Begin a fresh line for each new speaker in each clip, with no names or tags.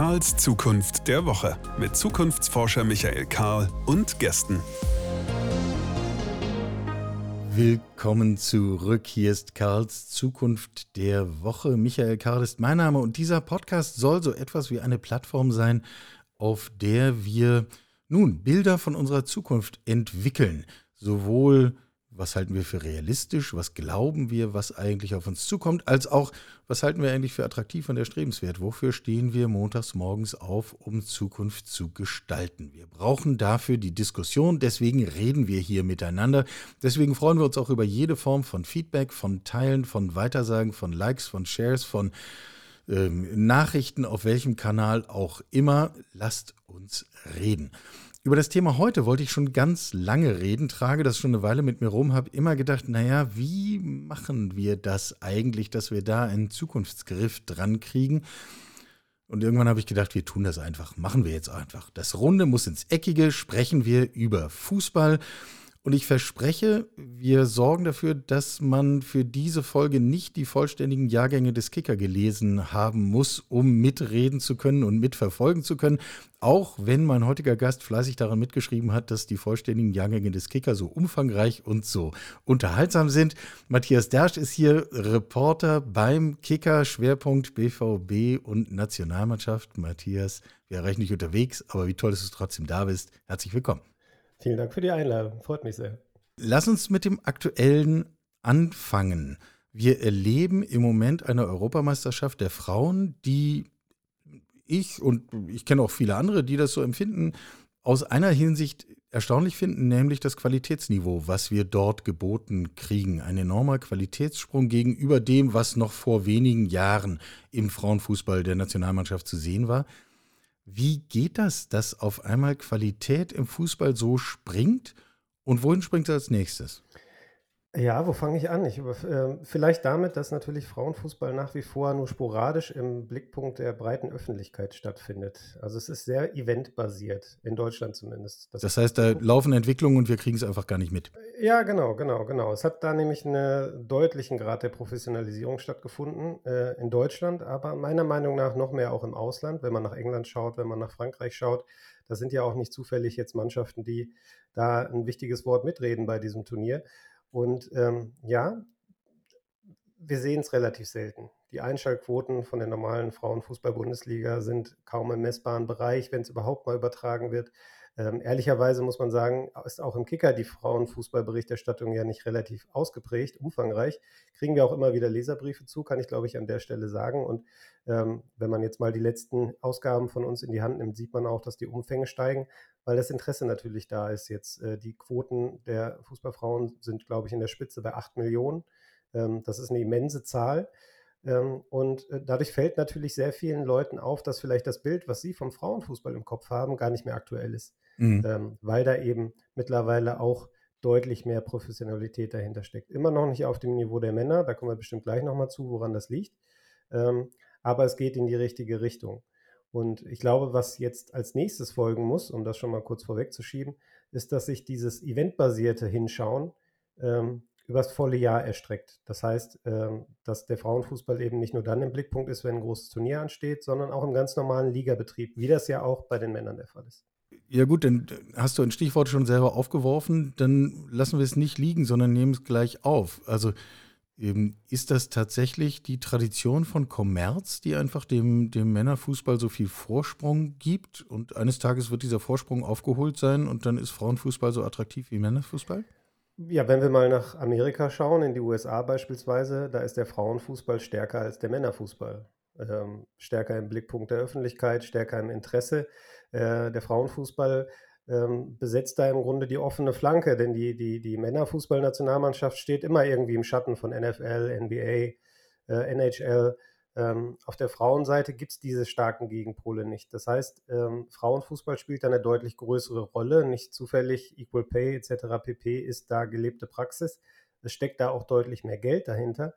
Karls Zukunft der Woche mit Zukunftsforscher Michael Karl und Gästen.
Willkommen zurück. Hier ist Karls Zukunft der Woche. Michael Karl ist mein Name und dieser Podcast soll so etwas wie eine Plattform sein, auf der wir nun Bilder von unserer Zukunft entwickeln. Sowohl was halten wir für realistisch, was glauben wir, was eigentlich auf uns zukommt, als auch, was halten wir eigentlich für attraktiv und erstrebenswert, wofür stehen wir montags morgens auf, um Zukunft zu gestalten. Wir brauchen dafür die Diskussion, deswegen reden wir hier miteinander, deswegen freuen wir uns auch über jede Form von Feedback, von Teilen, von Weitersagen, von Likes, von Shares, von ähm, Nachrichten auf welchem Kanal auch immer. Lasst uns reden. Über das Thema heute wollte ich schon ganz lange reden, trage das schon eine Weile mit mir rum, habe immer gedacht, naja, wie machen wir das eigentlich, dass wir da einen Zukunftsgriff dran kriegen? Und irgendwann habe ich gedacht, wir tun das einfach, machen wir jetzt einfach. Das Runde muss ins Eckige, sprechen wir über Fußball. Und ich verspreche, wir sorgen dafür, dass man für diese Folge nicht die vollständigen Jahrgänge des Kicker gelesen haben muss, um mitreden zu können und mitverfolgen zu können. Auch wenn mein heutiger Gast fleißig daran mitgeschrieben hat, dass die vollständigen Jahrgänge des Kicker so umfangreich und so unterhaltsam sind. Matthias Dersch ist hier Reporter beim Kicker, Schwerpunkt BVB und Nationalmannschaft. Matthias, wir erreichen dich unterwegs, aber wie toll, dass du trotzdem da bist. Herzlich willkommen.
Vielen Dank für die Einladung. Freut mich sehr.
Lass uns mit dem Aktuellen anfangen. Wir erleben im Moment eine Europameisterschaft der Frauen, die ich und ich kenne auch viele andere, die das so empfinden, aus einer Hinsicht erstaunlich finden, nämlich das Qualitätsniveau, was wir dort geboten kriegen. Ein enormer Qualitätssprung gegenüber dem, was noch vor wenigen Jahren im Frauenfußball der Nationalmannschaft zu sehen war. Wie geht das, dass auf einmal Qualität im Fußball so springt? Und wohin springt es als nächstes?
Ja, wo fange ich an? Ich, äh, vielleicht damit, dass natürlich Frauenfußball nach wie vor nur sporadisch im Blickpunkt der breiten Öffentlichkeit stattfindet. Also es ist sehr eventbasiert, in Deutschland zumindest.
Das, das heißt, da laufen Entwicklungen und wir kriegen es einfach gar nicht mit.
Ja, genau, genau, genau. Es hat da nämlich einen deutlichen Grad der Professionalisierung stattgefunden äh, in Deutschland, aber meiner Meinung nach noch mehr auch im Ausland, wenn man nach England schaut, wenn man nach Frankreich schaut. Da sind ja auch nicht zufällig jetzt Mannschaften, die da ein wichtiges Wort mitreden bei diesem Turnier. Und ähm, ja, wir sehen es relativ selten. Die Einschaltquoten von der normalen Frauenfußball-Bundesliga sind kaum im messbaren Bereich, wenn es überhaupt mal übertragen wird. Ähm, ehrlicherweise muss man sagen, ist auch im Kicker die Frauenfußballberichterstattung ja nicht relativ ausgeprägt, umfangreich. Kriegen wir auch immer wieder Leserbriefe zu, kann ich glaube ich an der Stelle sagen. Und ähm, wenn man jetzt mal die letzten Ausgaben von uns in die Hand nimmt, sieht man auch, dass die Umfänge steigen, weil das Interesse natürlich da ist jetzt. Äh, die Quoten der Fußballfrauen sind, glaube ich, in der Spitze bei 8 Millionen. Ähm, das ist eine immense Zahl. Ähm, und äh, dadurch fällt natürlich sehr vielen Leuten auf, dass vielleicht das Bild, was sie vom Frauenfußball im Kopf haben, gar nicht mehr aktuell ist, mhm. Ähm, weil da eben mittlerweile auch deutlich mehr Professionalität dahinter steckt. Immer noch nicht auf dem Niveau der Männer, da kommen wir bestimmt gleich nochmal zu, woran das liegt. Aber es geht in die richtige Richtung. Und ich glaube, was jetzt als nächstes folgen muss, um das schon mal kurz vorwegzuschieben, ist, dass sich dieses eventbasierte Hinschauen ähm, übers volle Jahr erstreckt. Das heißt, ähm, dass der Frauenfußball eben nicht nur dann im Blickpunkt ist, wenn ein großes Turnier ansteht, sondern auch im ganz normalen Ligabetrieb, wie das ja auch bei den Männern der Fall ist.
Ja gut, dann hast du ein Stichwort schon selber aufgeworfen, dann lassen wir es nicht liegen, sondern nehmen es gleich auf. Also ist das tatsächlich die Tradition von Kommerz, die einfach dem, dem Männerfußball so viel Vorsprung gibt und eines Tages wird dieser Vorsprung aufgeholt sein und dann ist Frauenfußball so attraktiv wie Männerfußball?
Ja, wenn wir mal nach Amerika schauen, in die USA beispielsweise, da ist der Frauenfußball stärker als der Männerfußball. Ähm, stärker im Blickpunkt der Öffentlichkeit, stärker im Interesse. Äh, der Frauenfußball ähm, besetzt da im Grunde die offene Flanke, denn die, die, die Männerfußballnationalmannschaft steht immer irgendwie im Schatten von NFL, NBA, äh, NHL. Ähm, auf der Frauenseite gibt es diese starken Gegenpole nicht. Das heißt, ähm, Frauenfußball spielt da eine deutlich größere Rolle. Nicht zufällig Equal Pay etc. pp. ist da gelebte Praxis. Es steckt da auch deutlich mehr Geld dahinter.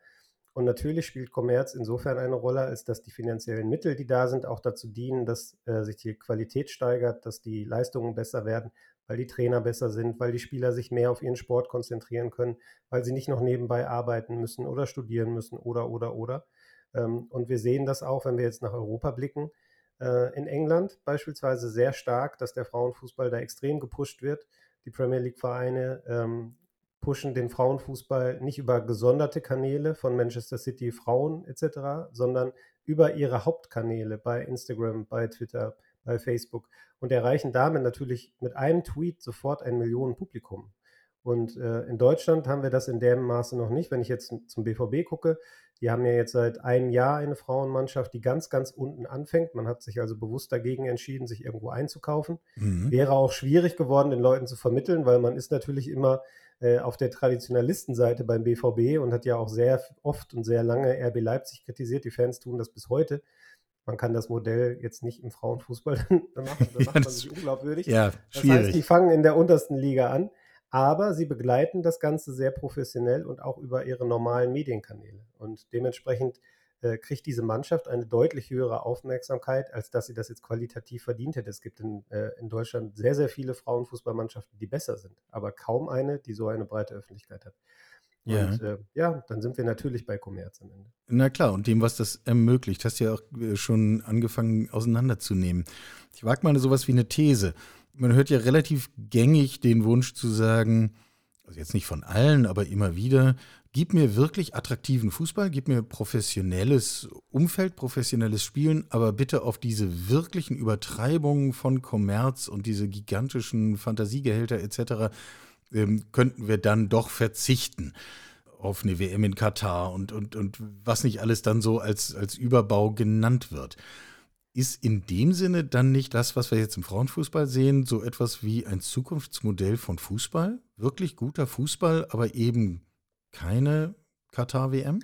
Und natürlich spielt Kommerz insofern eine Rolle, als dass die finanziellen Mittel, die da sind, auch dazu dienen, dass äh, sich die Qualität steigert, dass die Leistungen besser werden, weil die Trainer besser sind, weil die Spieler sich mehr auf ihren Sport konzentrieren können, weil sie nicht noch nebenbei arbeiten müssen oder studieren müssen oder oder oder. Ähm, und wir sehen das auch, wenn wir jetzt nach Europa blicken. äh, in England beispielsweise sehr stark, dass der Frauenfußball da extrem gepusht wird. Die Premier League-Vereine ähm, pushen den Frauenfußball nicht über gesonderte Kanäle von Manchester City Frauen etc., sondern über ihre Hauptkanäle bei Instagram, bei Twitter, bei Facebook und erreichen damit natürlich mit einem Tweet sofort ein Millionenpublikum. Und äh, in Deutschland haben wir das in dem Maße noch nicht. Wenn ich jetzt zum BVB gucke, die haben ja jetzt seit einem Jahr eine Frauenmannschaft, die ganz, ganz unten anfängt. Man hat sich also bewusst dagegen entschieden, sich irgendwo einzukaufen. Mhm. Wäre auch schwierig geworden, den Leuten zu vermitteln, weil man ist natürlich immer auf der Traditionalistenseite beim BVB und hat ja auch sehr oft und sehr lange RB Leipzig kritisiert. Die Fans tun das bis heute. Man kann das Modell jetzt nicht im Frauenfußball machen, dann macht man sich unglaubwürdig.
Ja.
Das heißt, die fangen in der untersten Liga an aber sie begleiten das Ganze sehr professionell und auch über ihre normalen Medienkanäle. Und dementsprechend äh, kriegt diese Mannschaft eine deutlich höhere Aufmerksamkeit, als dass sie das jetzt qualitativ verdient hätte. Es gibt in, äh, in Deutschland sehr, sehr viele Frauenfußballmannschaften, die besser sind, aber kaum eine, die so eine breite Öffentlichkeit hat. Ja. Und äh, ja, dann sind wir natürlich bei Kommerz am Ende.
Na klar, und dem, was das ermöglicht, hast du ja auch äh, schon angefangen auseinanderzunehmen. Ich wage mal sowas wie eine These man hört ja relativ gängig den Wunsch zu sagen, also jetzt nicht von allen, aber immer wieder, gib mir wirklich attraktiven Fußball, gib mir professionelles Umfeld, professionelles Spielen, aber bitte auf diese wirklichen Übertreibungen von Kommerz und diese gigantischen Fantasiegehälter etc. Ähm, könnten wir dann doch verzichten auf eine WM in Katar und, und, und was nicht alles dann so als, als Überbau genannt wird ist in dem Sinne dann nicht das, was wir jetzt im Frauenfußball sehen, so etwas wie ein Zukunftsmodell von Fußball? Wirklich guter Fußball, aber eben keine Katar-WM?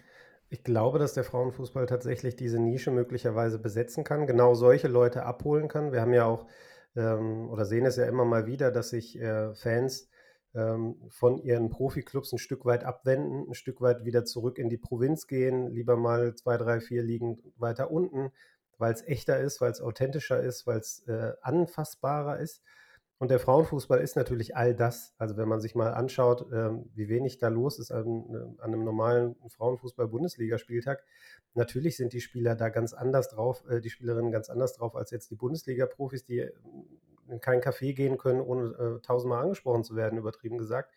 Ich glaube, dass der Frauenfußball tatsächlich diese Nische möglicherweise besetzen kann, genau solche Leute abholen kann. Wir haben ja auch ähm, oder sehen es ja immer mal wieder, dass sich äh, Fans ähm, von ihren Profiklubs ein Stück weit abwenden, ein Stück weit wieder zurück in die Provinz gehen, lieber mal zwei, drei, vier Ligen weiter unten, weil es echter ist, weil es authentischer ist, weil es äh, anfassbarer ist. Und der Frauenfußball ist natürlich all das. Also wenn man sich mal anschaut, ähm, wie wenig da los ist an, äh, an einem normalen Frauenfußball-Bundesligaspieltag, natürlich sind die Spieler da ganz anders drauf, äh, die Spielerinnen ganz anders drauf als jetzt die Bundesliga-Profis, die äh, in kein Café gehen können, ohne tausendmal angesprochen zu werden, übertrieben gesagt.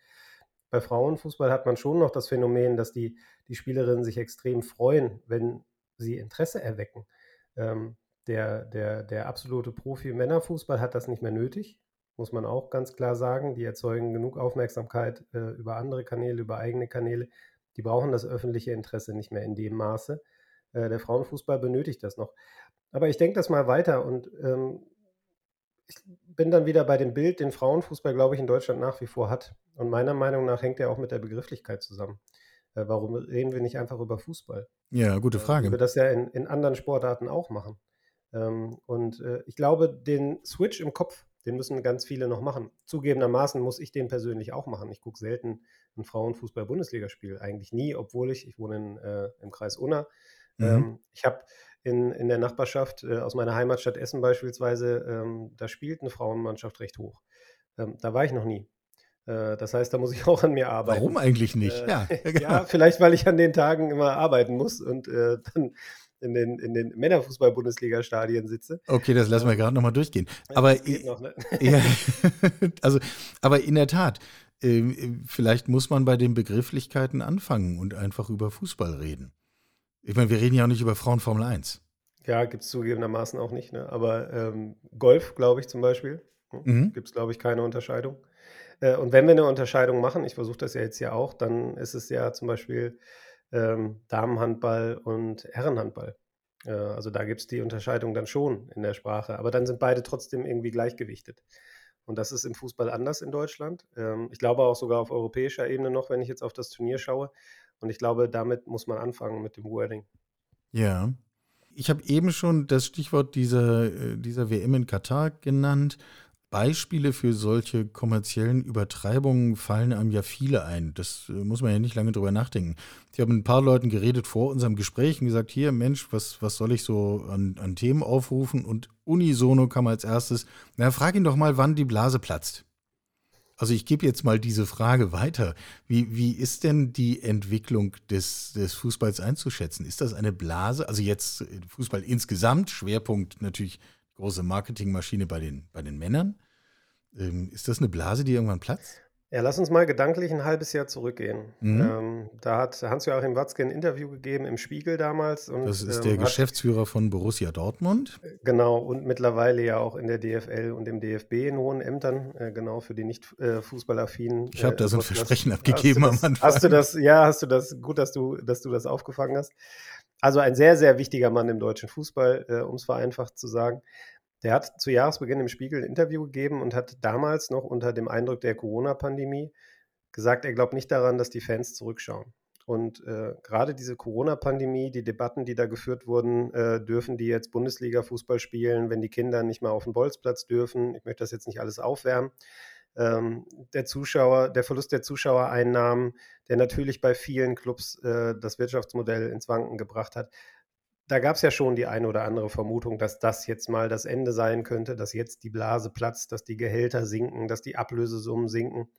Bei Frauenfußball hat man schon noch das Phänomen, dass die, die Spielerinnen sich extrem freuen, wenn sie Interesse erwecken. Ähm, der, der, der absolute Profi-Männerfußball hat das nicht mehr nötig, muss man auch ganz klar sagen. Die erzeugen genug Aufmerksamkeit äh, über andere Kanäle, über eigene Kanäle. Die brauchen das öffentliche Interesse nicht mehr in dem Maße. Äh, der Frauenfußball benötigt das noch. Aber ich denke das mal weiter und ähm, ich bin dann wieder bei dem Bild, den Frauenfußball, glaube ich, in Deutschland nach wie vor hat. Und meiner Meinung nach hängt er auch mit der Begrifflichkeit zusammen. Äh, warum reden wir nicht einfach über Fußball?
Ja, gute äh, Frage.
Äh, wir das ja in, in anderen Sportarten auch machen. Ähm, und äh, ich glaube, den Switch im Kopf, den müssen ganz viele noch machen. Zugegebenermaßen muss ich den persönlich auch machen. Ich gucke selten ein Frauenfußball-Bundesligaspiel, eigentlich nie, obwohl ich, ich wohne in, äh, im Kreis Unna. Mhm. Ähm, ich habe in, in der Nachbarschaft äh, aus meiner Heimatstadt Essen beispielsweise, ähm, da spielt eine Frauenmannschaft recht hoch. Ähm, da war ich noch nie. Äh, das heißt, da muss ich auch an mir arbeiten.
Warum eigentlich nicht?
Äh, ja, ja, vielleicht, weil ich an den Tagen immer arbeiten muss und äh, dann in den, in den Männerfußball-Bundesliga-Stadien sitze.
Okay, das lassen wir gerade nochmal durchgehen. Aber, noch, ne? ja, also, aber in der Tat, äh, vielleicht muss man bei den Begrifflichkeiten anfangen und einfach über Fußball reden. Ich meine, wir reden ja auch nicht über Frauen Formel 1.
Ja, gibt es zugegebenermaßen auch nicht. Ne? Aber ähm, Golf, glaube ich zum Beispiel, ne? mhm. gibt es, glaube ich, keine Unterscheidung. Äh, und wenn wir eine Unterscheidung machen, ich versuche das ja jetzt ja auch, dann ist es ja zum Beispiel ähm, Damenhandball und Herrenhandball. Äh, also da gibt es die Unterscheidung dann schon in der Sprache, aber dann sind beide trotzdem irgendwie gleichgewichtet. Und das ist im Fußball anders in Deutschland. Ähm, ich glaube auch sogar auf europäischer Ebene noch, wenn ich jetzt auf das Turnier schaue. Und ich glaube, damit muss man anfangen mit dem Wording.
Ja. Ich habe eben schon das Stichwort dieser, äh, dieser WM in Katar genannt. Beispiele für solche kommerziellen Übertreibungen fallen einem ja viele ein. Das äh, muss man ja nicht lange drüber nachdenken. Ich habe mit ein paar Leuten geredet vor unserem Gespräch und gesagt, hier Mensch, was, was soll ich so an, an Themen aufrufen? Und unisono kam als erstes, na frag ihn doch mal, wann die Blase platzt. Also ich gebe jetzt mal diese Frage weiter. Wie, wie ist denn die Entwicklung des, des Fußballs einzuschätzen? Ist das eine Blase? Also jetzt äh, Fußball insgesamt, Schwerpunkt natürlich große Marketingmaschine bei den, bei den Männern. Ähm, ist das eine Blase, die irgendwann platzt?
Ja, lass uns mal gedanklich ein halbes Jahr zurückgehen. Mhm. Ähm, da hat Hans-Joachim Watzke ein Interview gegeben im Spiegel damals.
Und, das ist ähm, der Geschäftsführer von Borussia Dortmund.
Äh, genau, und mittlerweile ja auch in der DFL und im DFB in hohen Ämtern, äh, genau für die nicht äh, fußballaffinen.
Ich habe äh, da so ein Versprechen das, abgegeben
am Anfang. Hast du das, ja, hast du das, gut, dass du, dass du das aufgefangen hast. Also ein sehr, sehr wichtiger Mann im deutschen Fußball, äh, um es vereinfacht zu sagen. Der hat zu Jahresbeginn im Spiegel ein Interview gegeben und hat damals noch unter dem Eindruck der Corona-Pandemie gesagt, er glaubt nicht daran, dass die Fans zurückschauen. Und äh, gerade diese Corona-Pandemie, die Debatten, die da geführt wurden, äh, dürfen die jetzt Bundesliga-Fußball spielen, wenn die Kinder nicht mal auf den Bolzplatz dürfen. Ich möchte das jetzt nicht alles aufwärmen. Ähm, der Zuschauer, der Verlust der Zuschauereinnahmen, der natürlich bei vielen Clubs äh, das Wirtschaftsmodell ins Wanken gebracht hat da gab es ja schon die eine oder andere Vermutung, dass das jetzt mal das Ende sein könnte, dass jetzt die Blase platzt, dass die Gehälter sinken, dass die Ablösesummen sinken.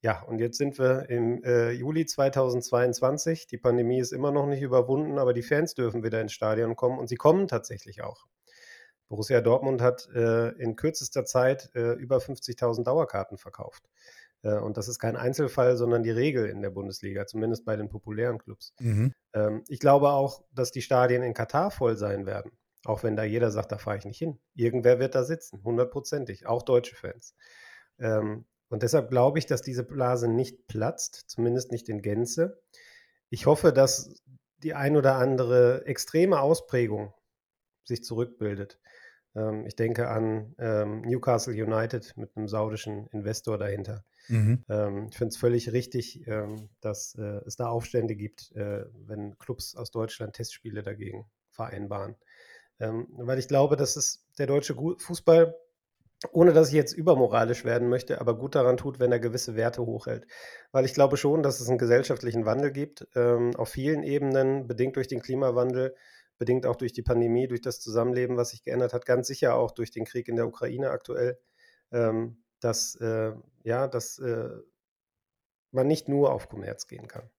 Ja, und jetzt sind wir im äh, Juli 2022. Die Pandemie ist immer noch nicht überwunden, aber die Fans dürfen wieder ins Stadion kommen und sie kommen tatsächlich auch. Borussia Dortmund hat äh, in kürzester Zeit äh, über 50.000 Dauerkarten verkauft. Äh, und das ist kein Einzelfall, sondern die Regel in der Bundesliga, zumindest bei den populären Clubs. Mhm. Ähm, ich glaube auch, dass die Stadien in Katar voll sein werden. Auch wenn da jeder sagt, da fahre ich nicht hin. Irgendwer wird da sitzen, hundertprozentig, auch deutsche Fans. Ähm, und deshalb glaube ich, dass diese Blase nicht platzt, zumindest nicht in Gänze. Ich hoffe, dass die ein oder andere extreme Ausprägung sich zurückbildet. Ähm, ich denke an Newcastle United mit einem saudischen Investor dahinter. Mhm. Ähm, ich finde es völlig richtig, ähm, dass äh, es da Aufstände gibt, äh, wenn Clubs aus Deutschland Testspiele dagegen vereinbaren. Ähm, weil ich glaube, dass es der deutsche Fußball, ohne dass ich jetzt übermoralisch werden möchte, aber gut daran tut, wenn er gewisse Werte hochhält. Weil ich glaube schon, dass es einen gesellschaftlichen Wandel gibt, ähm, auf vielen Ebenen, bedingt durch den Klimawandel, bedingt auch durch die Pandemie, durch das Zusammenleben, was sich geändert hat, ganz sicher auch durch den Krieg in der Ukraine aktuell. Ähm, dass, äh, ja, dass äh, man nicht nur auf Kommerz gehen kann.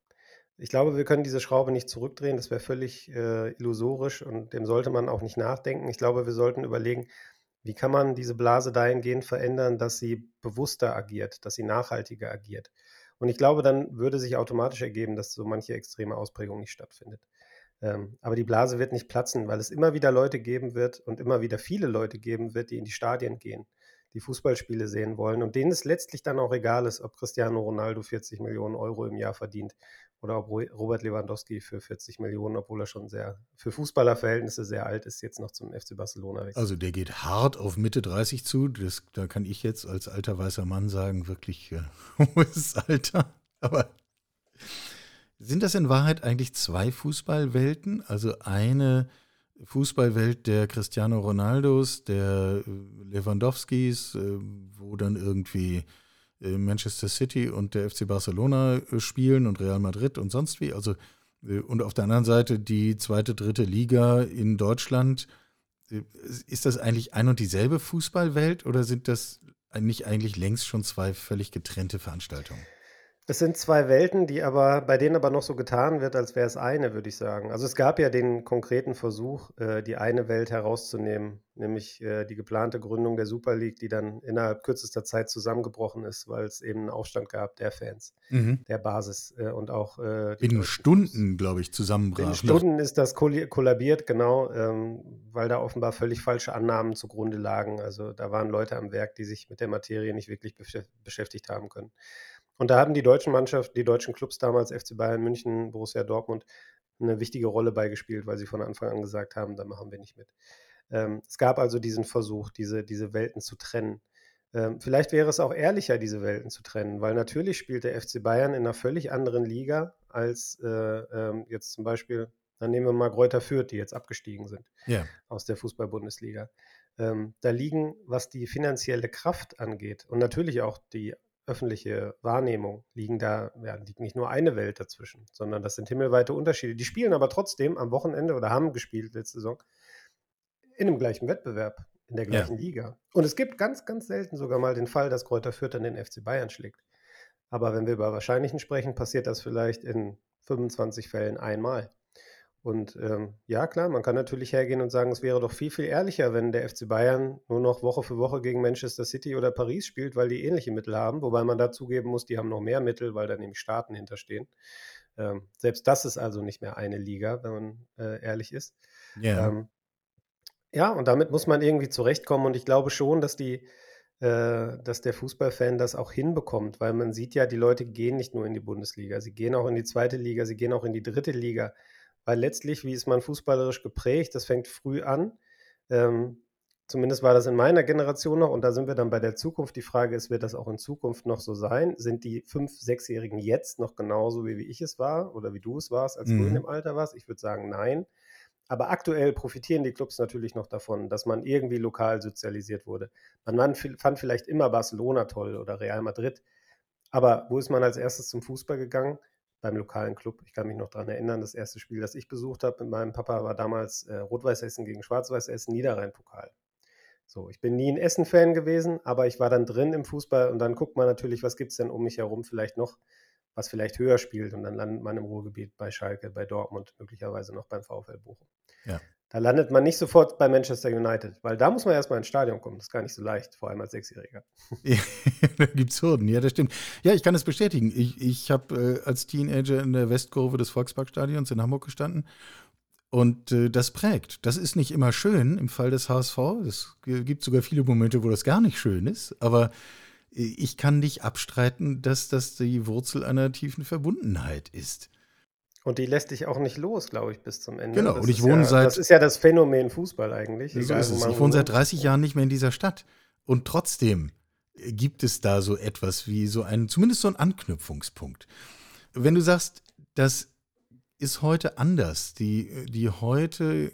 Ich glaube, wir können diese Schraube nicht zurückdrehen. Das wäre völlig äh, illusorisch und dem sollte man auch nicht nachdenken. Ich glaube, wir sollten überlegen, wie kann man diese Blase dahingehend verändern, dass sie bewusster agiert, dass sie nachhaltiger agiert. Und ich glaube, dann würde sich automatisch ergeben, dass so manche extreme Ausprägung nicht stattfindet. Ähm, aber die Blase wird nicht platzen, weil es immer wieder Leute geben wird und immer wieder viele Leute geben wird, die in die Stadien gehen die Fußballspiele sehen wollen und denen es letztlich dann auch egal ist, ob Cristiano Ronaldo 40 Millionen Euro im Jahr verdient oder ob Robert Lewandowski für 40 Millionen, obwohl er schon sehr für Fußballerverhältnisse sehr alt ist, jetzt noch zum FC Barcelona
wechselt. Also der geht hart auf Mitte 30 zu. Das, da kann ich jetzt als alter weißer Mann sagen, wirklich äh, hohes Alter. Aber sind das in Wahrheit eigentlich zwei Fußballwelten? Also eine Fußballwelt der Cristiano Ronaldos, der äh, Lewandowskis, äh, wo dann irgendwie äh, Manchester City und der FC Barcelona spielen und Real Madrid und sonst wie. Also und auf der anderen Seite die zweite, dritte Liga in Deutschland. Ist das eigentlich ein und dieselbe Fußballwelt oder sind das nicht eigentlich längst schon zwei völlig getrennte Veranstaltungen?
Es sind zwei Welten, die aber, bei denen aber noch so getan wird, als wäre es eine, würde ich sagen. Also es gab ja den konkreten Versuch, äh, die eine Welt herauszunehmen, nämlich äh, die geplante Gründung der Super League, die dann innerhalb kürzester Zeit zusammengebrochen ist, weil es eben einen Aufstand gab der Fans, mhm. der Basis äh, und auch
Binnen Stunden, glaube ich, zusammenbrach.
In Stunden ist das kollabiert, genau, ähm, weil da offenbar völlig falsche Annahmen zugrunde lagen. Also da waren Leute am Werk, die sich mit der Materie nicht wirklich beschäftigt haben können. Und da haben die deutschen Mannschaften, die deutschen Clubs damals, FC Bayern München, Borussia Dortmund, eine wichtige Rolle beigespielt, weil sie von Anfang an gesagt haben, da machen wir nicht mit. Ähm, es gab also diesen Versuch, diese, diese Welten zu trennen. Ähm, vielleicht wäre es auch ehrlicher, diese Welten zu trennen, weil natürlich spielt der FC Bayern in einer völlig anderen Liga als äh, ähm, jetzt zum Beispiel, dann nehmen wir mal Gräuter Fürth, die jetzt abgestiegen sind yeah. aus der Fußball-Bundesliga. Ähm, da liegen, was die finanzielle Kraft angeht und natürlich auch die öffentliche Wahrnehmung liegen da, ja, liegt nicht nur eine Welt dazwischen, sondern das sind himmelweite Unterschiede. Die spielen aber trotzdem am Wochenende oder haben gespielt letzte Saison in einem gleichen Wettbewerb, in der gleichen ja. Liga. Und es gibt ganz, ganz selten sogar mal den Fall, dass Kräuter Fürth dann den FC Bayern schlägt. Aber wenn wir über Wahrscheinlichen sprechen, passiert das vielleicht in 25 Fällen einmal. Und ähm, ja, klar, man kann natürlich hergehen und sagen, es wäre doch viel, viel ehrlicher, wenn der FC Bayern nur noch Woche für Woche gegen Manchester City oder Paris spielt, weil die ähnliche Mittel haben. Wobei man dazugeben muss, die haben noch mehr Mittel, weil da nämlich Staaten hinterstehen. Ähm, selbst das ist also nicht mehr eine Liga, wenn man äh, ehrlich ist. Yeah. Ähm, ja, und damit muss man irgendwie zurechtkommen. Und ich glaube schon, dass die, äh, dass der Fußballfan das auch hinbekommt, weil man sieht ja, die Leute gehen nicht nur in die Bundesliga, sie gehen auch in die zweite Liga, sie gehen auch in die dritte Liga. Weil letztlich, wie ist man fußballerisch geprägt, das fängt früh an. Ähm, zumindest war das in meiner Generation noch, und da sind wir dann bei der Zukunft. Die Frage ist, wird das auch in Zukunft noch so sein? Sind die fünf-, sechsjährigen jetzt noch genauso, wie, wie ich es war oder wie du es warst, als mhm. du in mhm. dem Alter warst? Ich würde sagen, nein. Aber aktuell profitieren die Clubs natürlich noch davon, dass man irgendwie lokal sozialisiert wurde. Man fand vielleicht immer Barcelona toll oder Real Madrid. Aber wo ist man als erstes zum Fußball gegangen? Beim lokalen Club. Ich kann mich noch daran erinnern, das erste Spiel, das ich besucht habe mit meinem Papa, war damals äh, Rot-Weiß Essen gegen Schwarz-Weiß Essen, Niederrhein-Pokal. So, ich bin nie ein Essen-Fan gewesen, aber ich war dann drin im Fußball und dann guckt man natürlich, was gibt es denn um mich herum vielleicht noch was vielleicht höher spielt und dann landet man im Ruhrgebiet bei Schalke, bei Dortmund, möglicherweise noch beim VfL Bochum. Ja. Da landet man nicht sofort bei Manchester United, weil da muss man erstmal ins Stadion kommen. Das ist gar nicht so leicht, vor allem als Sechsjähriger.
Ja, da gibt es Hürden, ja, das stimmt. Ja, ich kann es bestätigen. Ich, ich habe äh, als Teenager in der Westkurve des Volksparkstadions in Hamburg gestanden und äh, das prägt. Das ist nicht immer schön im Fall des HSV. Es gibt sogar viele Momente, wo das gar nicht schön ist, aber ich kann nicht abstreiten, dass das die Wurzel einer tiefen Verbundenheit ist.
Und die lässt dich auch nicht los, glaube ich, bis zum Ende.
Genau,
das
und ich wohne
ja,
seit.
Das ist ja das Phänomen Fußball eigentlich.
So ist es. Ich wohne seit 30 Jahren nicht mehr in dieser Stadt. Und trotzdem gibt es da so etwas wie so einen, zumindest so einen Anknüpfungspunkt. Wenn du sagst, das ist heute anders, die, die heute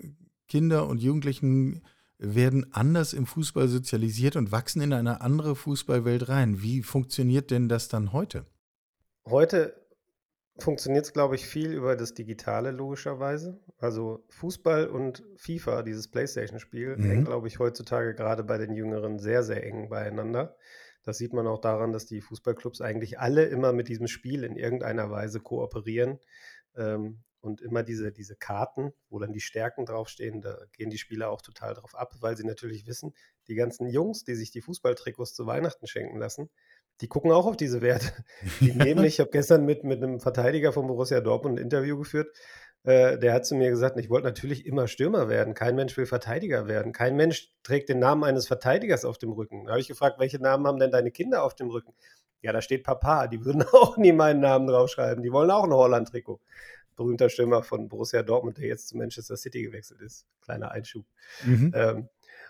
Kinder und Jugendlichen werden anders im Fußball sozialisiert und wachsen in eine andere Fußballwelt rein. Wie funktioniert denn das dann heute?
Heute funktioniert es, glaube ich, viel über das Digitale logischerweise. Also Fußball und FIFA, dieses Playstation-Spiel, mhm. hängt, glaube ich, heutzutage gerade bei den Jüngeren sehr, sehr eng beieinander. Das sieht man auch daran, dass die Fußballclubs eigentlich alle immer mit diesem Spiel in irgendeiner Weise kooperieren. Ähm, und immer diese, diese Karten, wo dann die Stärken draufstehen, da gehen die Spieler auch total drauf ab, weil sie natürlich wissen, die ganzen Jungs, die sich die Fußballtrikots zu Weihnachten schenken lassen, die gucken auch auf diese Werte. Die nehmen nicht, ich habe gestern mit, mit einem Verteidiger von Borussia Dortmund ein Interview geführt, äh, der hat zu mir gesagt, ich wollte natürlich immer Stürmer werden. Kein Mensch will Verteidiger werden. Kein Mensch trägt den Namen eines Verteidigers auf dem Rücken. Da habe ich gefragt, welche Namen haben denn deine Kinder auf dem Rücken? Ja, da steht Papa. Die würden auch nie meinen Namen draufschreiben. Die wollen auch ein Holland-Trikot berühmter Stürmer von Borussia Dortmund, der jetzt zu Manchester City gewechselt ist. Kleiner Einschub. Mhm. Ähm,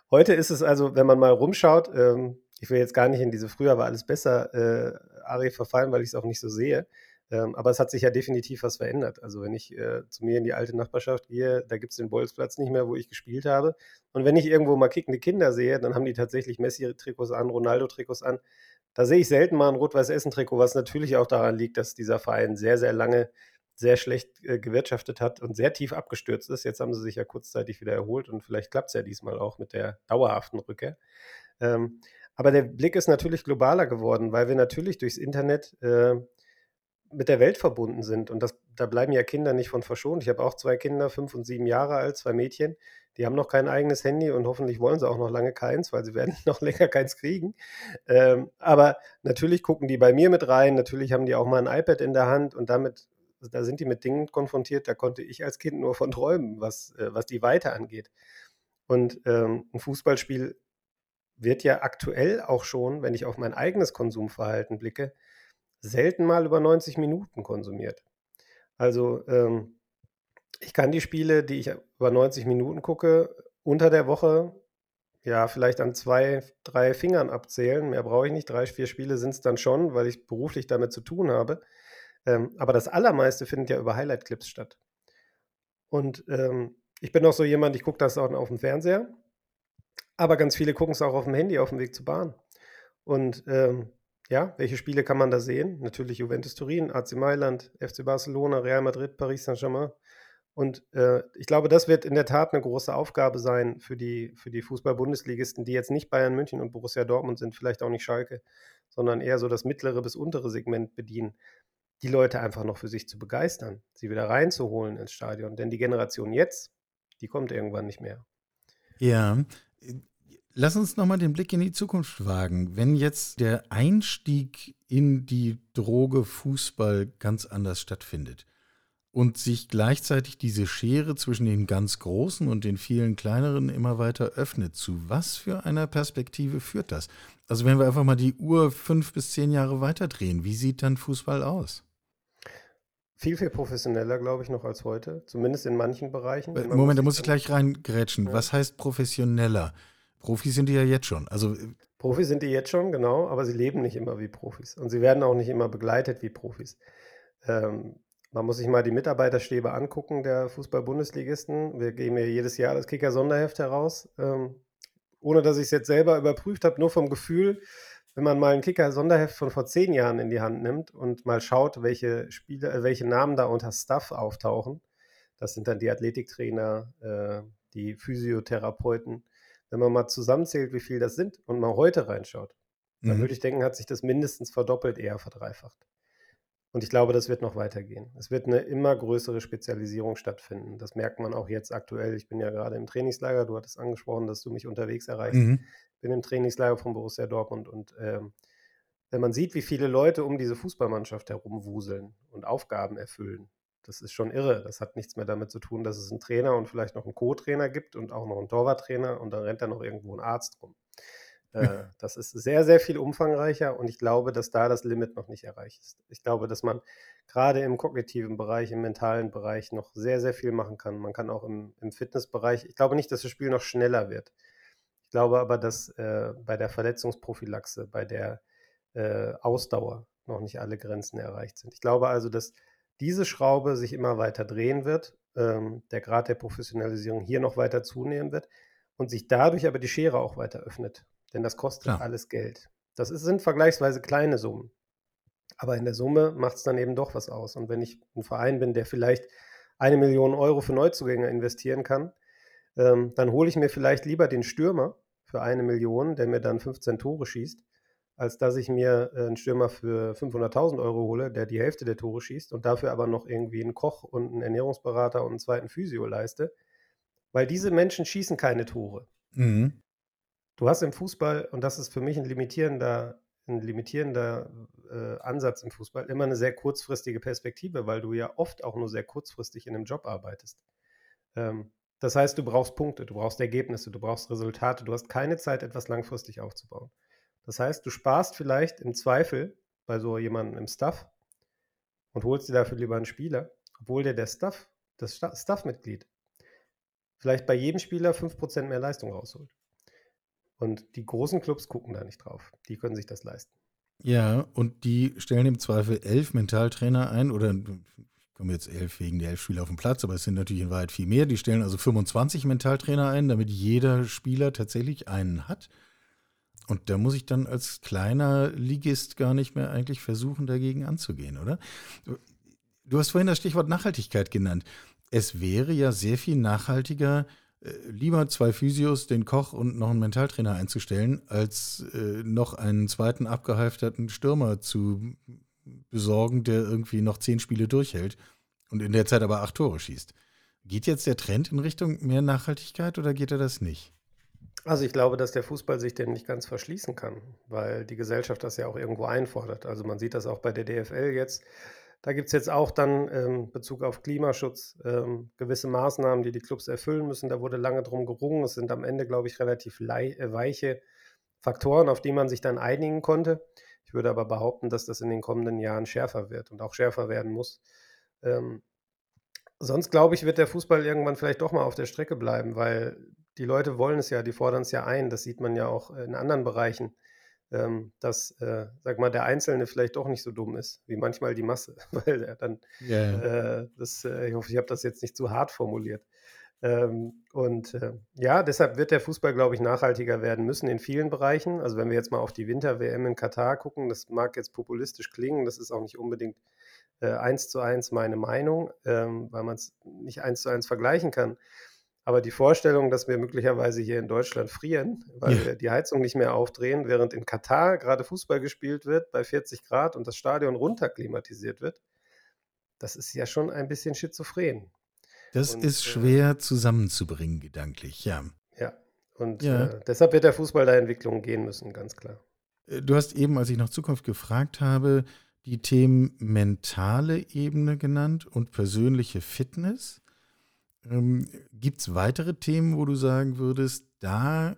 heute ist es also, wenn man mal rumschaut, ähm, ich will jetzt gar nicht in diese früher war alles besser äh, Ari verfallen, weil ich es auch nicht so sehe. Ähm, aber es hat sich ja definitiv was verändert. Also wenn ich äh, zu mir in die alte Nachbarschaft gehe, da gibt es den Bolzplatz nicht mehr, wo ich gespielt habe. Und wenn ich irgendwo mal kickende Kinder sehe, dann haben die tatsächlich Messi-Trikots an, Ronaldo-Trikots an. Da sehe ich selten mal ein Rot-Weiß-Essen-Trikot, was natürlich auch daran liegt, dass dieser Verein sehr, sehr lange sehr schlecht äh, gewirtschaftet hat und sehr tief abgestürzt ist. Jetzt haben sie sich ja kurzzeitig wieder erholt und vielleicht klappt es ja diesmal auch mit der dauerhaften Rückkehr. Ähm, aber der Blick ist natürlich globaler geworden, weil wir natürlich durchs Internet äh, mit der Welt verbunden sind. Und das, da bleiben ja Kinder nicht von verschont. Ich habe auch zwei Kinder, fünf und sieben Jahre alt, zwei Mädchen. Die haben noch kein eigenes Handy und hoffentlich wollen sie auch noch lange keins, weil sie werden noch länger keins kriegen. Ähm, aber natürlich gucken die bei mir mit rein. Natürlich haben die auch mal ein iPad in der Hand und damit da sind die mit Dingen konfrontiert, da konnte ich als Kind nur von träumen, was, äh, was die Weite angeht. Und ähm, ein Fußballspiel wird ja aktuell auch schon, wenn ich auf mein eigenes Konsumverhalten blicke, selten mal über 90 Minuten konsumiert. Also ähm, ich kann die Spiele, die ich über 90 Minuten gucke, unter der Woche ja vielleicht an zwei, drei Fingern abzählen. Mehr brauche ich nicht. Drei, vier Spiele sind es dann schon, weil ich beruflich damit zu tun habe. Ähm, aber das Allermeiste findet ja über Highlight-Clips statt. Und ähm, ich bin auch so jemand, ich gucke das auch auf dem Fernseher, aber ganz viele gucken es auch auf dem Handy auf dem Weg zur Bahn. Und ähm, ja, welche Spiele kann man da sehen? Natürlich Juventus Turin, AC Mailand, FC Barcelona, Real Madrid, Paris Saint-Germain. Und äh, ich glaube, das wird in der Tat eine große Aufgabe sein für die, für die Fußball-Bundesligisten, die jetzt nicht Bayern München und Borussia Dortmund sind, vielleicht auch nicht Schalke, sondern eher so das mittlere bis untere Segment bedienen, die Leute einfach noch für sich zu begeistern, sie wieder reinzuholen ins Stadion. Denn die Generation jetzt, die kommt irgendwann nicht mehr.
Ja, lass uns nochmal den Blick in die Zukunft wagen. Wenn jetzt der Einstieg in die Droge Fußball ganz anders stattfindet und sich gleichzeitig diese Schere zwischen den ganz Großen und den vielen Kleineren immer weiter öffnet, zu was für einer Perspektive führt das? Also wenn wir einfach mal die Uhr fünf bis zehn Jahre weiter drehen, wie sieht dann Fußball aus?
Viel, viel professioneller, glaube ich, noch als heute. Zumindest in manchen Bereichen.
Moment, da muss ich gleich reingrätschen. Ja. Was heißt professioneller? Profis sind die ja jetzt schon. Also äh,
Profis sind die jetzt schon, genau, aber sie leben nicht immer wie Profis. Und sie werden auch nicht immer begleitet wie Profis. Ähm, man muss sich mal die Mitarbeiterstäbe angucken der Fußball-Bundesligisten. Wir geben ja jedes Jahr das Kicker-Sonderheft heraus. Ähm, ohne dass ich es jetzt selber überprüft habe, nur vom Gefühl, wenn man mal ein Kicker-Sonderheft von vor zehn Jahren in die Hand nimmt und mal schaut, welche Spiele, äh, welche Namen da unter Staff auftauchen, das sind dann die Athletiktrainer, äh, die Physiotherapeuten. Wenn man mal zusammenzählt, wie viel das sind und mal heute reinschaut, mhm. dann würde ich denken, hat sich das mindestens verdoppelt, eher verdreifacht. Und ich glaube, das wird noch weitergehen. Es wird eine immer größere Spezialisierung stattfinden. Das merkt man auch jetzt aktuell. Ich bin ja gerade im Trainingslager. Du hattest angesprochen, dass du mich unterwegs erreichst. Mhm bin im Trainingslager von Borussia Dortmund und ähm, wenn man sieht, wie viele Leute um diese Fußballmannschaft herumwuseln und Aufgaben erfüllen, das ist schon irre. Das hat nichts mehr damit zu tun, dass es einen Trainer und vielleicht noch einen Co-Trainer gibt und auch noch einen Torwarttrainer und dann rennt da noch irgendwo ein Arzt rum. Äh, das ist sehr, sehr viel umfangreicher und ich glaube, dass da das Limit noch nicht erreicht ist. Ich glaube, dass man gerade im kognitiven Bereich, im mentalen Bereich noch sehr, sehr viel machen kann. Man kann auch im, im Fitnessbereich, ich glaube nicht, dass das Spiel noch schneller wird. Ich glaube aber, dass äh, bei der Verletzungsprophylaxe, bei der äh, Ausdauer noch nicht alle Grenzen erreicht sind. Ich glaube also, dass diese Schraube sich immer weiter drehen wird, ähm, der Grad der Professionalisierung hier noch weiter zunehmen wird und sich dadurch aber die Schere auch weiter öffnet. Denn das kostet Klar. alles Geld. Das ist, sind vergleichsweise kleine Summen. Aber in der Summe macht es dann eben doch was aus. Und wenn ich ein Verein bin, der vielleicht eine Million Euro für Neuzugänge investieren kann, ähm, dann hole ich mir vielleicht lieber den Stürmer für eine Million, der mir dann 15 Tore schießt, als dass ich mir äh, einen Stürmer für 500.000 Euro hole, der die Hälfte der Tore schießt und dafür aber noch irgendwie einen Koch und einen Ernährungsberater und einen zweiten Physio leiste. Weil diese Menschen schießen keine Tore. Mhm. Du hast im Fußball, und das ist für mich ein limitierender, ein limitierender äh, Ansatz im Fußball, immer eine sehr kurzfristige Perspektive, weil du ja oft auch nur sehr kurzfristig in einem Job arbeitest. Ähm, das heißt, du brauchst Punkte, du brauchst Ergebnisse, du brauchst Resultate, du hast keine Zeit, etwas langfristig aufzubauen. Das heißt, du sparst vielleicht im Zweifel bei so jemandem im Staff und holst dir dafür lieber einen Spieler, obwohl dir der Staff, das Staff-Mitglied, vielleicht bei jedem Spieler 5% mehr Leistung rausholt. Und die großen Clubs gucken da nicht drauf. Die können sich das leisten.
Ja, und die stellen im Zweifel elf Mentaltrainer ein oder kommen jetzt elf wegen der elf Spieler auf den Platz, aber es sind natürlich in Wahrheit viel mehr. Die stellen also 25 Mentaltrainer ein, damit jeder Spieler tatsächlich einen hat. Und da muss ich dann als kleiner Ligist gar nicht mehr eigentlich versuchen, dagegen anzugehen, oder? Du hast vorhin das Stichwort Nachhaltigkeit genannt. Es wäre ja sehr viel nachhaltiger, äh, lieber zwei Physios, den Koch und noch einen Mentaltrainer einzustellen, als äh, noch einen zweiten abgehalfterten Stürmer zu besorgen, der irgendwie noch zehn Spiele durchhält und in der Zeit aber acht Tore schießt. Geht jetzt der Trend in Richtung mehr Nachhaltigkeit oder geht er das nicht?
Also ich glaube, dass der Fußball sich dem nicht ganz verschließen kann, weil die Gesellschaft das ja auch irgendwo einfordert. Also man sieht das auch bei der DFL jetzt. Da gibt es jetzt auch dann ähm, Bezug auf Klimaschutz ähm, gewisse Maßnahmen, die die Clubs erfüllen müssen. Da wurde lange drum gerungen. Es sind am Ende, glaube ich, relativ äh, weiche Faktoren, auf die man sich dann einigen konnte. Ich würde aber behaupten, dass das in den kommenden Jahren schärfer wird und auch schärfer werden muss. Ähm, sonst glaube ich, wird der Fußball irgendwann vielleicht doch mal auf der Strecke bleiben, weil die Leute wollen es ja, die fordern es ja ein. Das sieht man ja auch in anderen Bereichen, ähm, dass, äh, sag mal, der Einzelne vielleicht doch nicht so dumm ist, wie manchmal die Masse, weil er dann, yeah. äh, das, äh, ich hoffe, ich habe das jetzt nicht zu hart formuliert. Ähm, und äh, ja, deshalb wird der Fußball, glaube ich, nachhaltiger werden müssen in vielen Bereichen. Also wenn wir jetzt mal auf die Winter-WM in Katar gucken, das mag jetzt populistisch klingen, das ist auch nicht unbedingt äh, eins zu eins meine Meinung, ähm, weil man es nicht eins zu eins vergleichen kann. Aber die Vorstellung, dass wir möglicherweise hier in Deutschland frieren, weil ja. wir die Heizung nicht mehr aufdrehen, während in Katar gerade Fußball gespielt wird bei 40 Grad und das Stadion runterklimatisiert wird, das ist ja schon ein bisschen schizophren.
Das und, ist äh, schwer äh, zusammenzubringen, gedanklich, ja.
Ja, und ja. Äh, deshalb wird der Fußball da Entwicklung gehen müssen, ganz klar.
Äh, du hast eben, als ich nach Zukunft gefragt habe, die Themen mentale Ebene genannt und persönliche Fitness. Ähm, Gibt es weitere Themen, wo du sagen würdest, da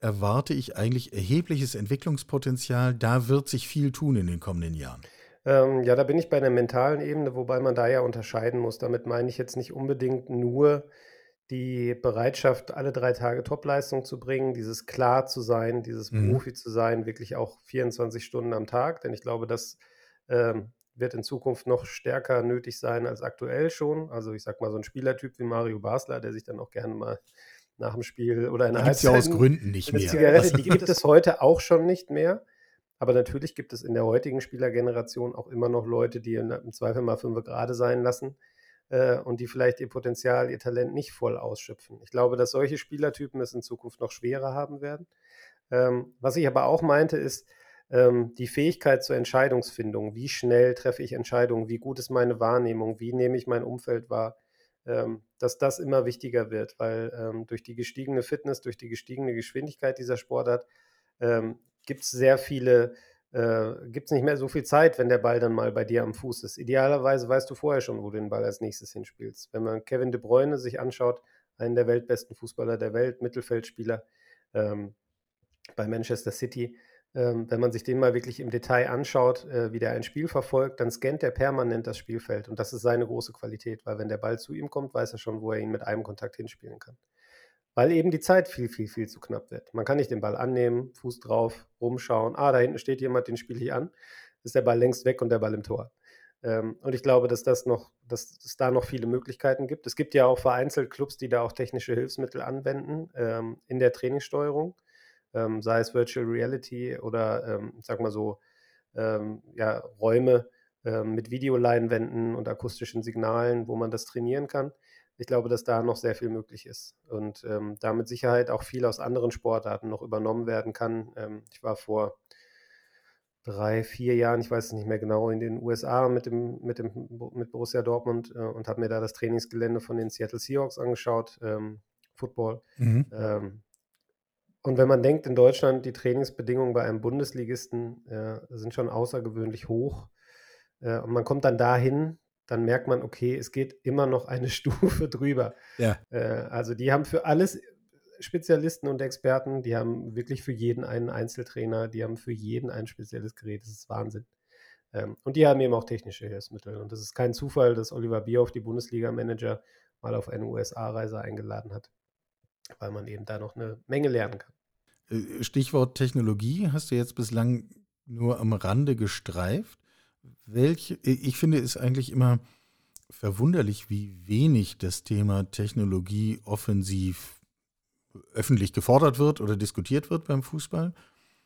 erwarte ich eigentlich erhebliches Entwicklungspotenzial, da wird sich viel tun in den kommenden Jahren?
Ähm, ja, da bin ich bei der mentalen Ebene, wobei man da ja unterscheiden muss. Damit meine ich jetzt nicht unbedingt nur die Bereitschaft, alle drei Tage Topleistung zu bringen, dieses klar zu sein, dieses mhm. Profi zu sein, wirklich auch 24 Stunden am Tag. Denn ich glaube, das ähm, wird in Zukunft noch stärker nötig sein als aktuell schon. Also ich sag mal, so ein Spielertyp wie Mario Basler, der sich dann auch gerne mal nach dem Spiel oder in der
Halbzeit... ja aus Gründen nicht mehr.
Zigarette, die gibt es heute auch schon nicht mehr. Aber natürlich gibt es in der heutigen Spielergeneration auch immer noch Leute, die im Zweifel mal fünf gerade sein lassen äh, und die vielleicht ihr Potenzial, ihr Talent nicht voll ausschöpfen. Ich glaube, dass solche Spielertypen es in Zukunft noch schwerer haben werden. Ähm, was ich aber auch meinte, ist ähm, die Fähigkeit zur Entscheidungsfindung. Wie schnell treffe ich Entscheidungen? Wie gut ist meine Wahrnehmung? Wie nehme ich mein Umfeld wahr? Ähm, dass das immer wichtiger wird, weil ähm, durch die gestiegene Fitness, durch die gestiegene Geschwindigkeit dieser Sportart ähm, gibt es sehr viele, äh, gibt es nicht mehr so viel Zeit, wenn der Ball dann mal bei dir am Fuß ist. Idealerweise weißt du vorher schon, wo du den Ball als nächstes hinspielst. Wenn man Kevin De Bruyne sich anschaut, einen der weltbesten Fußballer der Welt, Mittelfeldspieler ähm, bei Manchester City, wenn man sich den mal wirklich im Detail anschaut, äh, wie der ein Spiel verfolgt, dann scannt er permanent das Spielfeld. Und das ist seine große Qualität, weil wenn der Ball zu ihm kommt, weiß er schon, wo er ihn mit einem Kontakt hinspielen kann weil eben die Zeit viel, viel, viel zu knapp wird. Man kann nicht den Ball annehmen, Fuß drauf, rumschauen, ah, da hinten steht jemand, den spiele ich an, ist der Ball längst weg und der Ball im Tor. Ähm, und ich glaube, dass das noch, dass es da noch viele Möglichkeiten gibt. Es gibt ja auch vereinzelt Clubs, die da auch technische Hilfsmittel anwenden ähm, in der Trainingssteuerung, ähm, sei es Virtual Reality oder, ähm, sag mal so, ähm, ja, Räume ähm, mit Videoleinwänden und akustischen Signalen, wo man das trainieren kann ich glaube, dass da noch sehr viel möglich ist und ähm, da mit Sicherheit auch viel aus anderen Sportarten noch übernommen werden kann. Ähm, ich war vor drei, vier Jahren, ich weiß es nicht mehr genau, in den USA mit, dem, mit, dem, mit Borussia Dortmund äh, und habe mir da das Trainingsgelände von den Seattle Seahawks angeschaut, ähm, Football. Mhm. Ähm, und wenn man denkt, in Deutschland, die Trainingsbedingungen bei einem Bundesligisten äh, sind schon außergewöhnlich hoch. Äh, und man kommt dann dahin, dann merkt man, okay, es geht immer noch eine Stufe drüber. Ja. Äh, also die haben für alles Spezialisten und Experten, die haben wirklich für jeden einen Einzeltrainer, die haben für jeden ein spezielles Gerät. Das ist Wahnsinn. Ähm, und die haben eben auch technische Hilfsmittel. Und das ist kein Zufall, dass Oliver Bierhoff, die Bundesliga-Manager, mal auf eine USA-Reise eingeladen hat, weil man eben da noch eine Menge lernen kann.
Äh, Stichwort Technologie hast du jetzt bislang nur am Rande gestreift welche, ich finde es eigentlich immer verwunderlich, wie wenig das Thema Technologie offensiv öffentlich gefordert wird oder diskutiert wird beim Fußball.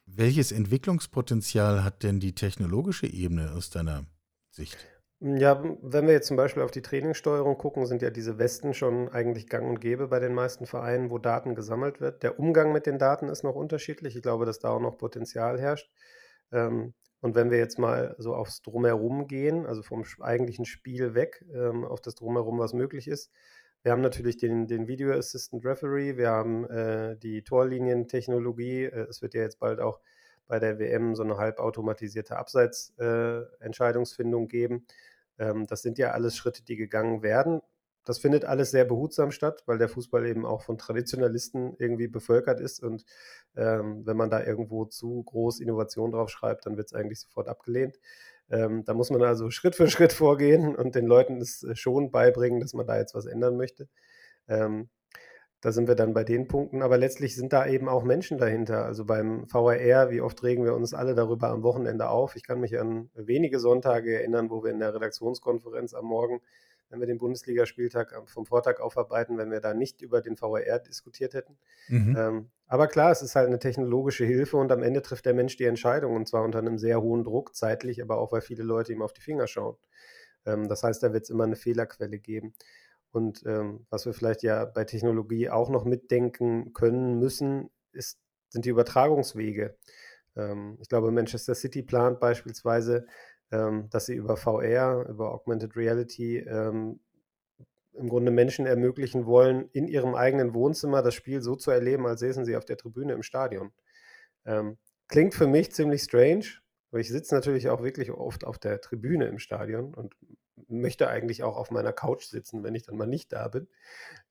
Welches Entwicklungspotenzial hat denn die technologische Ebene aus deiner Sicht?
Ja, wenn wir jetzt zum Beispiel auf die Trainingssteuerung gucken, sind ja diese Westen schon eigentlich gang und gäbe bei den meisten Vereinen, wo Daten gesammelt wird. Der Umgang mit den Daten ist noch unterschiedlich. Ich glaube, dass da auch noch Potenzial herrscht. Ähm, und wenn wir jetzt mal so aufs Drumherum gehen, also vom eigentlichen Spiel weg, ähm, auf das Drumherum, was möglich ist, wir haben natürlich den, den Video Assistant Referee, wir haben äh, die Torlinientechnologie. Äh, es wird ja jetzt bald auch bei der WM so eine halbautomatisierte Abseitsentscheidungsfindung äh, geben. Ähm, das sind ja alles Schritte, die gegangen werden. Das findet alles sehr behutsam statt, weil der Fußball eben auch von Traditionalisten irgendwie bevölkert ist. Und ähm, wenn man da irgendwo zu groß Innovation drauf schreibt, dann wird es eigentlich sofort abgelehnt. Ähm, da muss man also Schritt für Schritt vorgehen und den Leuten es äh, schon beibringen, dass man da jetzt was ändern möchte. Ähm, da sind wir dann bei den Punkten, aber letztlich sind da eben auch Menschen dahinter. Also beim VRR, wie oft regen wir uns alle darüber am Wochenende auf? Ich kann mich an wenige Sonntage erinnern, wo wir in der Redaktionskonferenz am Morgen wenn wir den Bundesligaspieltag vom Vortag aufarbeiten, wenn wir da nicht über den VAR diskutiert hätten. Mhm. Ähm, aber klar, es ist halt eine technologische Hilfe und am Ende trifft der Mensch die Entscheidung und zwar unter einem sehr hohen Druck, zeitlich, aber auch, weil viele Leute ihm auf die Finger schauen. Ähm, das heißt, da wird es immer eine Fehlerquelle geben. Und ähm, was wir vielleicht ja bei Technologie auch noch mitdenken können müssen, ist, sind die Übertragungswege. Ähm, ich glaube, Manchester City plant beispielsweise, ähm, dass sie über VR, über Augmented Reality ähm, im Grunde Menschen ermöglichen wollen, in ihrem eigenen Wohnzimmer das Spiel so zu erleben, als säßen sie auf der Tribüne im Stadion. Ähm, klingt für mich ziemlich strange, aber ich sitze natürlich auch wirklich oft auf der Tribüne im Stadion und möchte eigentlich auch auf meiner Couch sitzen, wenn ich dann mal nicht da bin.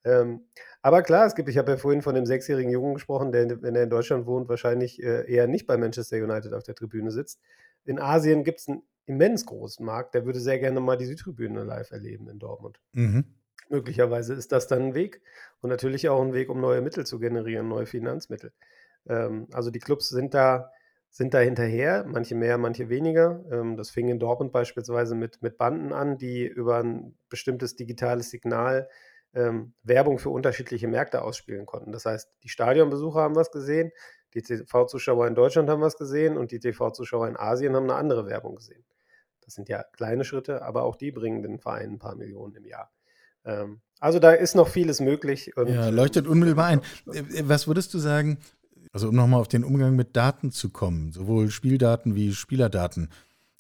Ähm, aber klar, es gibt, ich habe ja vorhin von dem sechsjährigen Jungen gesprochen, der, wenn er in Deutschland wohnt, wahrscheinlich äh, eher nicht bei Manchester United auf der Tribüne sitzt. In Asien gibt es einen immens großen Markt, der würde sehr gerne mal die Südtribüne live erleben in Dortmund. Mhm. Möglicherweise ist das dann ein Weg und natürlich auch ein Weg, um neue Mittel zu generieren, neue Finanzmittel. Ähm, also die Clubs sind da sind da hinterher, manche mehr, manche weniger. Ähm, das fing in Dortmund beispielsweise mit, mit Banden an, die über ein bestimmtes digitales Signal ähm, Werbung für unterschiedliche Märkte ausspielen konnten. Das heißt, die Stadionbesucher haben was gesehen, die TV-Zuschauer in Deutschland haben was gesehen und die TV-Zuschauer in Asien haben eine andere Werbung gesehen. Das sind ja kleine Schritte, aber auch die bringen den Verein ein paar Millionen im Jahr. Ähm, also da ist noch vieles möglich.
ja, leuchtet unmittelbar ein. Äh, was würdest du sagen, also um nochmal auf den Umgang mit Daten zu kommen, sowohl Spieldaten wie Spielerdaten.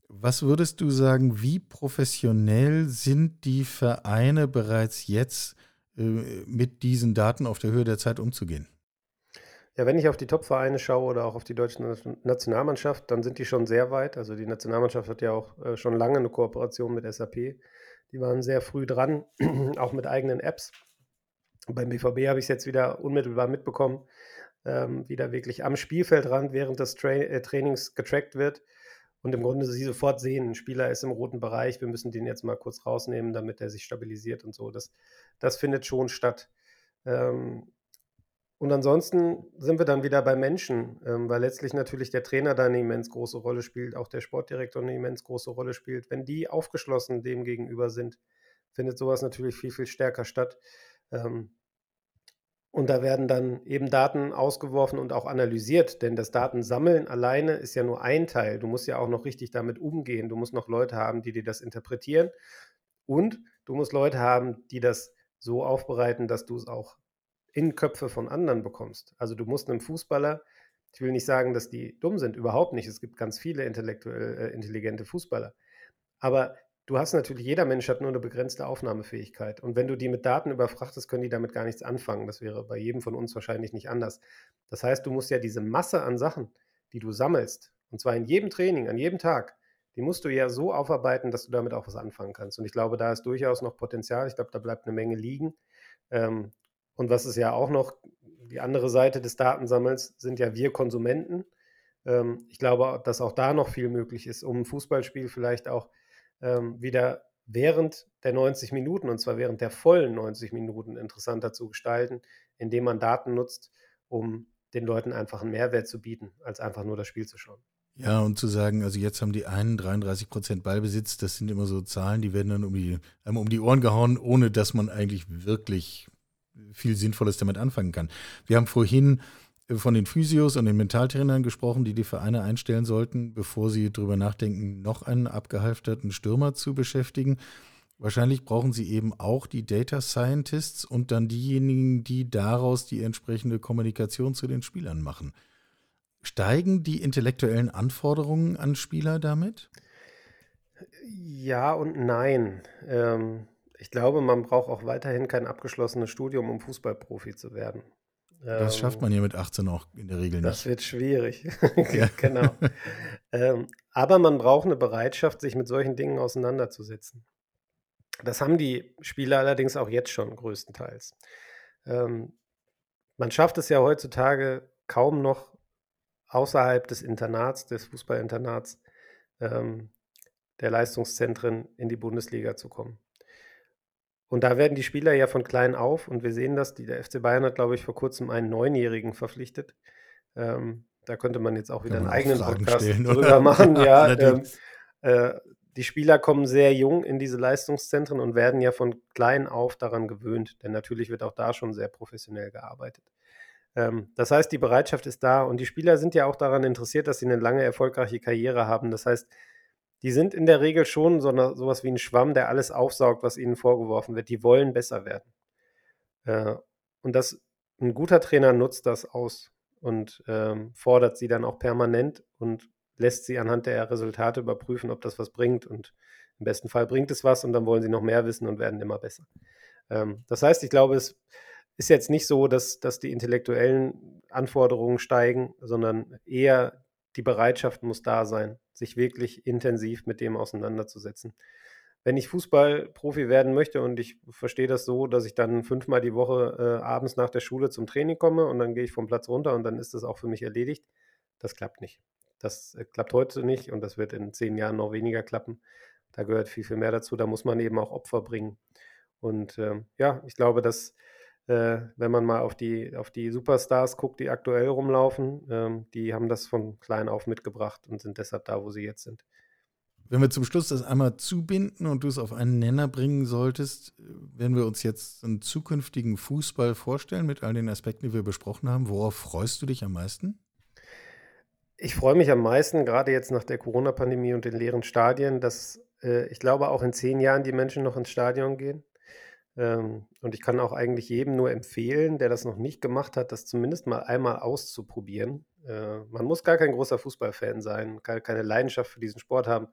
Was würdest du sagen, wie professionell sind die Vereine bereits jetzt äh, mit diesen Daten auf der Höhe der Zeit umzugehen?
Ja, wenn ich auf die Top-Vereine schaue oder auch auf die deutsche Nationalmannschaft, dann sind die schon sehr weit. Also die Nationalmannschaft hat ja auch äh, schon lange eine Kooperation mit SAP. Die waren sehr früh dran, auch mit eigenen Apps. Beim BVB habe ich es jetzt wieder unmittelbar mitbekommen ähm, wieder wirklich am Spielfeldrand während des Tra äh, Trainings getrackt wird und im Grunde sie sofort sehen, ein Spieler ist im roten Bereich, wir müssen den jetzt mal kurz rausnehmen, damit er sich stabilisiert und so. Das, das findet schon statt. Ähm, und ansonsten sind wir dann wieder bei Menschen, ähm, weil letztlich natürlich der Trainer da eine immens große Rolle spielt, auch der Sportdirektor eine immens große Rolle spielt. Wenn die aufgeschlossen dem gegenüber sind, findet sowas natürlich viel, viel stärker statt. Ähm, und da werden dann eben Daten ausgeworfen und auch analysiert, denn das Datensammeln alleine ist ja nur ein Teil. Du musst ja auch noch richtig damit umgehen. Du musst noch Leute haben, die dir das interpretieren. Und du musst Leute haben, die das so aufbereiten, dass du es auch in Köpfe von anderen bekommst. Also du musst einem Fußballer, ich will nicht sagen, dass die dumm sind, überhaupt nicht. Es gibt ganz viele intellektuell äh, intelligente Fußballer. Aber du hast natürlich, jeder Mensch hat nur eine begrenzte Aufnahmefähigkeit. Und wenn du die mit Daten überfrachtest, können die damit gar nichts anfangen. Das wäre bei jedem von uns wahrscheinlich nicht anders. Das heißt, du musst ja diese Masse an Sachen, die du sammelst, und zwar in jedem Training, an jedem Tag, die musst du ja so aufarbeiten, dass du damit auch was anfangen kannst. Und ich glaube, da ist durchaus noch Potenzial. Ich glaube, da bleibt eine Menge liegen. Ähm, und was ist ja auch noch, die andere Seite des Datensammels sind ja wir Konsumenten. Ähm, ich glaube, dass auch da noch viel möglich ist, um ein Fußballspiel vielleicht auch ähm, wieder während der 90 Minuten, und zwar während der vollen 90 Minuten, interessanter zu gestalten, indem man Daten nutzt, um den Leuten einfach einen Mehrwert zu bieten, als einfach nur das Spiel zu schauen.
Ja, und zu sagen, also jetzt haben die einen 33 Prozent Ballbesitz, das sind immer so Zahlen, die werden dann um die, einmal um die Ohren gehauen, ohne dass man eigentlich wirklich viel Sinnvolles damit anfangen kann. Wir haben vorhin von den Physios und den Mentaltrainern gesprochen, die die Vereine einstellen sollten, bevor sie darüber nachdenken, noch einen abgehalfterten Stürmer zu beschäftigen. Wahrscheinlich brauchen sie eben auch die Data Scientists und dann diejenigen, die daraus die entsprechende Kommunikation zu den Spielern machen. Steigen die intellektuellen Anforderungen an Spieler damit?
Ja und nein. Ähm, ich glaube, man braucht auch weiterhin kein abgeschlossenes Studium, um Fußballprofi zu werden.
Das ähm, schafft man ja mit 18 auch in der Regel
nicht. Das wird schwierig. genau. ähm, aber man braucht eine Bereitschaft, sich mit solchen Dingen auseinanderzusetzen. Das haben die Spieler allerdings auch jetzt schon größtenteils. Ähm, man schafft es ja heutzutage kaum noch außerhalb des Internats, des Fußballinternats, ähm, der Leistungszentren in die Bundesliga zu kommen. Und da werden die Spieler ja von klein auf, und wir sehen das, die, der FC Bayern hat, glaube ich, vor kurzem einen Neunjährigen verpflichtet. Ähm, da könnte man jetzt auch wieder einen eigenen Fragen Podcast stellen, drüber machen. Ja, ähm, äh, die Spieler kommen sehr jung in diese Leistungszentren und werden ja von klein auf daran gewöhnt, denn natürlich wird auch da schon sehr professionell gearbeitet. Ähm, das heißt, die Bereitschaft ist da und die Spieler sind ja auch daran interessiert, dass sie eine lange erfolgreiche Karriere haben. Das heißt, die sind in der Regel schon so eine, sowas wie ein Schwamm, der alles aufsaugt, was ihnen vorgeworfen wird. Die wollen besser werden. Äh, und das, ein guter Trainer nutzt das aus und ähm, fordert sie dann auch permanent und lässt sie anhand der Resultate überprüfen, ob das was bringt. Und im besten Fall bringt es was und dann wollen sie noch mehr wissen und werden immer besser. Ähm, das heißt, ich glaube, es ist jetzt nicht so, dass, dass die intellektuellen Anforderungen steigen, sondern eher die Bereitschaft muss da sein, sich wirklich intensiv mit dem auseinanderzusetzen. Wenn ich Fußballprofi werden möchte und ich verstehe das so, dass ich dann fünfmal die Woche äh, abends nach der Schule zum Training komme und dann gehe ich vom Platz runter und dann ist das auch für mich erledigt, das klappt nicht. Das äh, klappt heute nicht und das wird in zehn Jahren noch weniger klappen. Da gehört viel, viel mehr dazu. Da muss man eben auch Opfer bringen. Und äh, ja, ich glaube, dass äh, wenn man mal auf die, auf die Superstars guckt, die aktuell rumlaufen, ähm, die haben das von klein auf mitgebracht und sind deshalb da, wo sie jetzt sind.
Wenn wir zum Schluss das einmal zubinden und du es auf einen Nenner bringen solltest, wenn wir uns jetzt einen zukünftigen Fußball vorstellen mit all den Aspekten, die wir besprochen haben, worauf freust du dich am meisten?
Ich freue mich am meisten, gerade jetzt nach der Corona-Pandemie und den leeren Stadien, dass äh, ich glaube, auch in zehn Jahren die Menschen noch ins Stadion gehen. Ähm, und ich kann auch eigentlich jedem nur empfehlen, der das noch nicht gemacht hat, das zumindest mal einmal auszuprobieren. Äh, man muss gar kein großer Fußballfan sein, keine Leidenschaft für diesen Sport haben.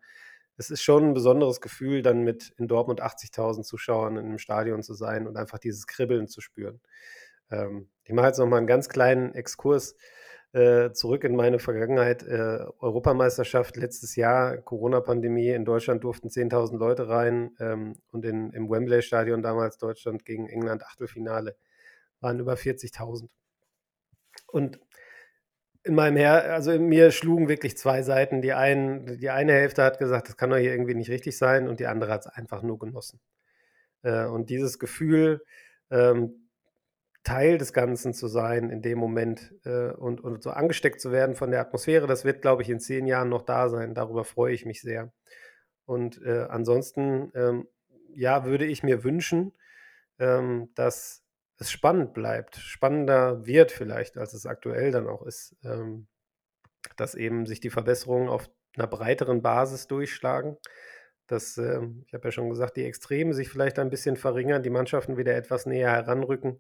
Es ist schon ein besonderes Gefühl, dann mit in Dortmund 80.000 Zuschauern in einem Stadion zu sein und einfach dieses Kribbeln zu spüren. Ähm, ich mache jetzt noch mal einen ganz kleinen Exkurs äh, zurück in meine Vergangenheit. Äh, Europameisterschaft letztes Jahr, Corona-Pandemie. In Deutschland durften 10.000 Leute rein ähm, und in, im Wembley-Stadion damals Deutschland gegen England Achtelfinale waren über 40.000. Und in meinem Her, also in mir schlugen wirklich zwei Seiten. Die, einen, die eine Hälfte hat gesagt, das kann doch hier irgendwie nicht richtig sein, und die andere hat es einfach nur genossen. Äh, und dieses Gefühl, ähm, Teil des Ganzen zu sein in dem Moment äh, und, und so angesteckt zu werden von der Atmosphäre, das wird, glaube ich, in zehn Jahren noch da sein. Darüber freue ich mich sehr. Und äh, ansonsten, ähm, ja, würde ich mir wünschen, ähm, dass es spannend bleibt, spannender wird vielleicht, als es aktuell dann auch ist, ähm, dass eben sich die Verbesserungen auf einer breiteren Basis durchschlagen, dass, äh, ich habe ja schon gesagt, die Extremen sich vielleicht ein bisschen verringern, die Mannschaften wieder etwas näher heranrücken.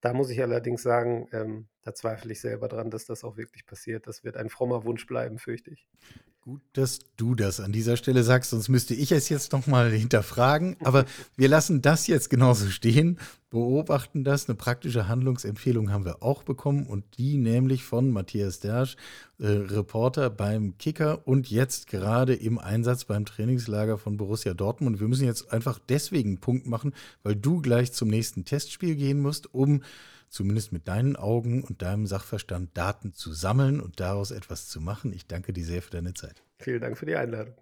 Da muss ich allerdings sagen, ähm, da zweifle ich selber dran, dass das auch wirklich passiert. Das wird ein frommer Wunsch bleiben, fürchte ich.
Gut, dass du das an dieser Stelle sagst, sonst müsste ich es jetzt nochmal hinterfragen. Aber wir lassen das jetzt genauso stehen, beobachten das. Eine praktische Handlungsempfehlung haben wir auch bekommen und die nämlich von Matthias Dersch, äh, Reporter beim Kicker und jetzt gerade im Einsatz beim Trainingslager von Borussia Dortmund. Wir müssen jetzt einfach deswegen einen Punkt machen, weil du gleich zum nächsten Testspiel gehen musst, um zumindest mit deinen Augen und deinem Sachverstand Daten zu sammeln und daraus etwas zu machen. Ich danke dir sehr für deine Zeit.
Vielen Dank für die Einladung.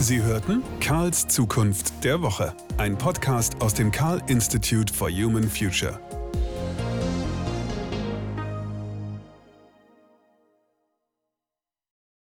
Sie hörten Karls Zukunft der Woche, ein Podcast aus dem Karl Institute for Human Future.